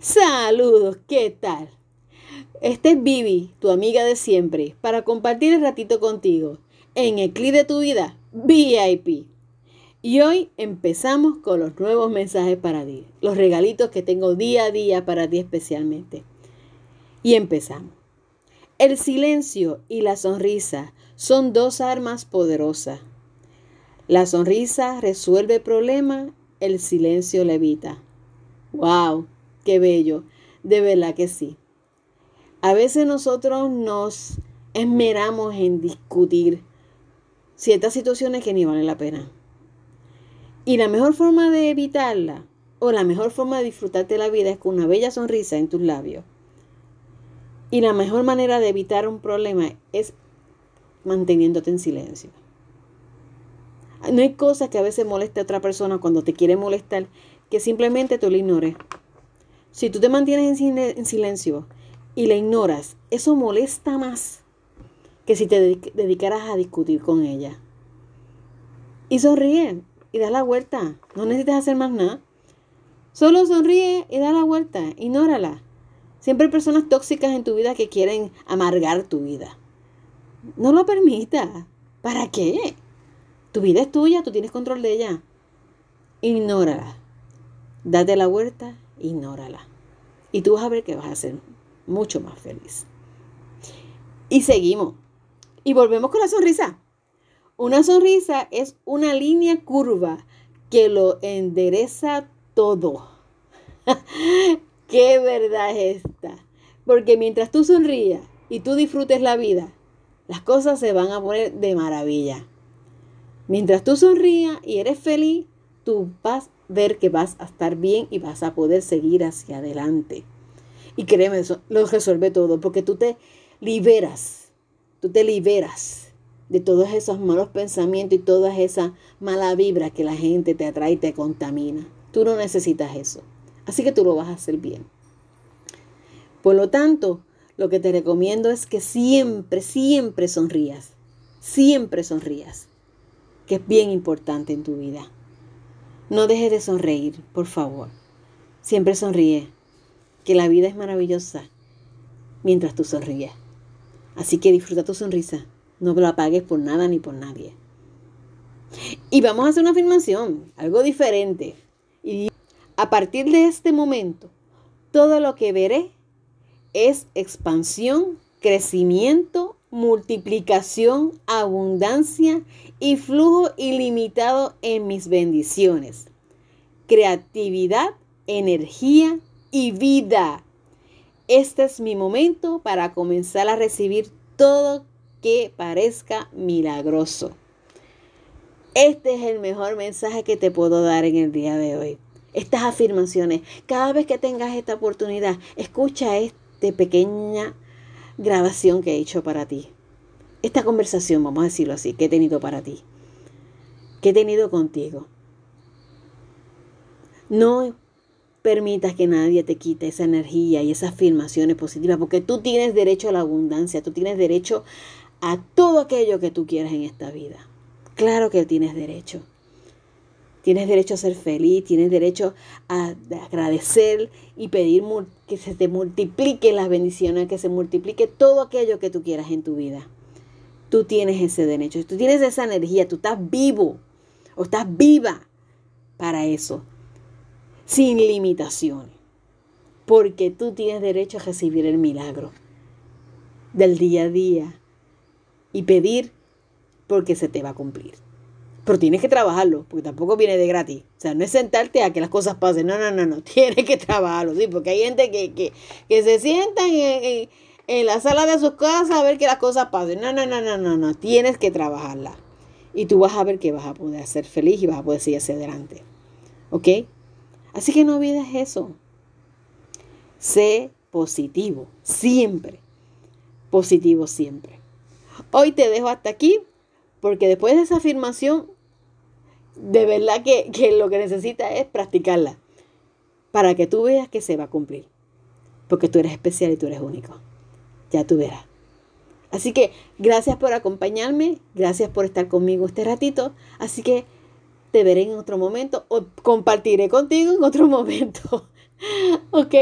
Saludos, ¿qué tal? Este es Vivi, tu amiga de siempre, para compartir el ratito contigo en el clip de tu vida VIP. Y hoy empezamos con los nuevos mensajes para ti, los regalitos que tengo día a día para ti especialmente. Y empezamos. El silencio y la sonrisa son dos armas poderosas. La sonrisa resuelve problemas, el silencio le evita. ¡Wow! ¡Qué bello! De verdad que sí. A veces nosotros nos esmeramos en discutir ciertas situaciones que ni valen la pena. Y la mejor forma de evitarla, o la mejor forma de disfrutarte la vida es con una bella sonrisa en tus labios. Y la mejor manera de evitar un problema es manteniéndote en silencio. No hay cosa que a veces moleste a otra persona cuando te quiere molestar que simplemente tú le ignores. Si tú te mantienes en silencio y la ignoras, eso molesta más que si te dedicaras a discutir con ella. Y sonríe y da la vuelta. No necesitas hacer más nada. Solo sonríe y da la vuelta. Ignórala. Siempre hay personas tóxicas en tu vida que quieren amargar tu vida. No lo permitas. ¿Para qué? Tu vida es tuya, tú tienes control de ella. Ignórala. Date la vuelta, ignórala. Y tú vas a ver que vas a ser mucho más feliz. Y seguimos. Y volvemos con la sonrisa. Una sonrisa es una línea curva que lo endereza todo. ¿Qué verdad es esta? Porque mientras tú sonrías y tú disfrutes la vida, las cosas se van a poner de maravilla. Mientras tú sonrías y eres feliz, tú vas ver que vas a estar bien y vas a poder seguir hacia adelante. Y créeme, eso lo resuelve todo, porque tú te liberas, tú te liberas de todos esos malos pensamientos y toda esa mala vibra que la gente te atrae y te contamina. Tú no necesitas eso. Así que tú lo vas a hacer bien. Por lo tanto, lo que te recomiendo es que siempre, siempre sonrías. Siempre sonrías. Que es bien importante en tu vida. No dejes de sonreír, por favor. Siempre sonríe que la vida es maravillosa mientras tú sonríes. Así que disfruta tu sonrisa. No lo apagues por nada ni por nadie. Y vamos a hacer una afirmación, algo diferente. Y a partir de este momento, todo lo que veré es expansión, crecimiento, multiplicación, abundancia y flujo ilimitado en mis bendiciones. Creatividad, energía y vida. Este es mi momento para comenzar a recibir todo que parezca milagroso. Este es el mejor mensaje que te puedo dar en el día de hoy. Estas afirmaciones, cada vez que tengas esta oportunidad, escucha esta pequeña grabación que he hecho para ti. Esta conversación, vamos a decirlo así, que he tenido para ti. Que he tenido contigo. No permitas que nadie te quite esa energía y esas afirmaciones positivas, porque tú tienes derecho a la abundancia, tú tienes derecho a todo aquello que tú quieras en esta vida. Claro que tienes derecho. Tienes derecho a ser feliz, tienes derecho a agradecer y pedir que se te multiplique las bendiciones, que se multiplique todo aquello que tú quieras en tu vida. Tú tienes ese derecho, tú tienes esa energía, tú estás vivo o estás viva para eso sin limitaciones, porque tú tienes derecho a recibir el milagro del día a día y pedir porque se te va a cumplir. Pero tienes que trabajarlo, porque tampoco viene de gratis. O sea, no es sentarte a que las cosas pasen. No, no, no, no. Tienes que trabajarlo, sí, porque hay gente que, que, que se sientan en, en, la sala de sus casas a ver que las cosas pasen. No, no, no, no, no, no. Tienes que trabajarla. Y tú vas a ver que vas a poder ser feliz y vas a poder seguir hacia adelante. ¿Ok? Así que no olvides eso. Sé positivo, siempre. Positivo siempre. Hoy te dejo hasta aquí porque después de esa afirmación, de verdad que, que lo que necesitas es practicarla para que tú veas que se va a cumplir. Porque tú eres especial y tú eres único. Ya tú verás. Así que gracias por acompañarme, gracias por estar conmigo este ratito. Así que te veré en otro momento o compartiré contigo en otro momento. ok,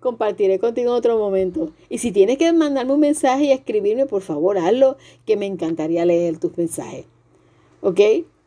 compartiré contigo en otro momento. Y si tienes que mandarme un mensaje y escribirme, por favor, hazlo, que me encantaría leer tus mensajes. ¿Ok?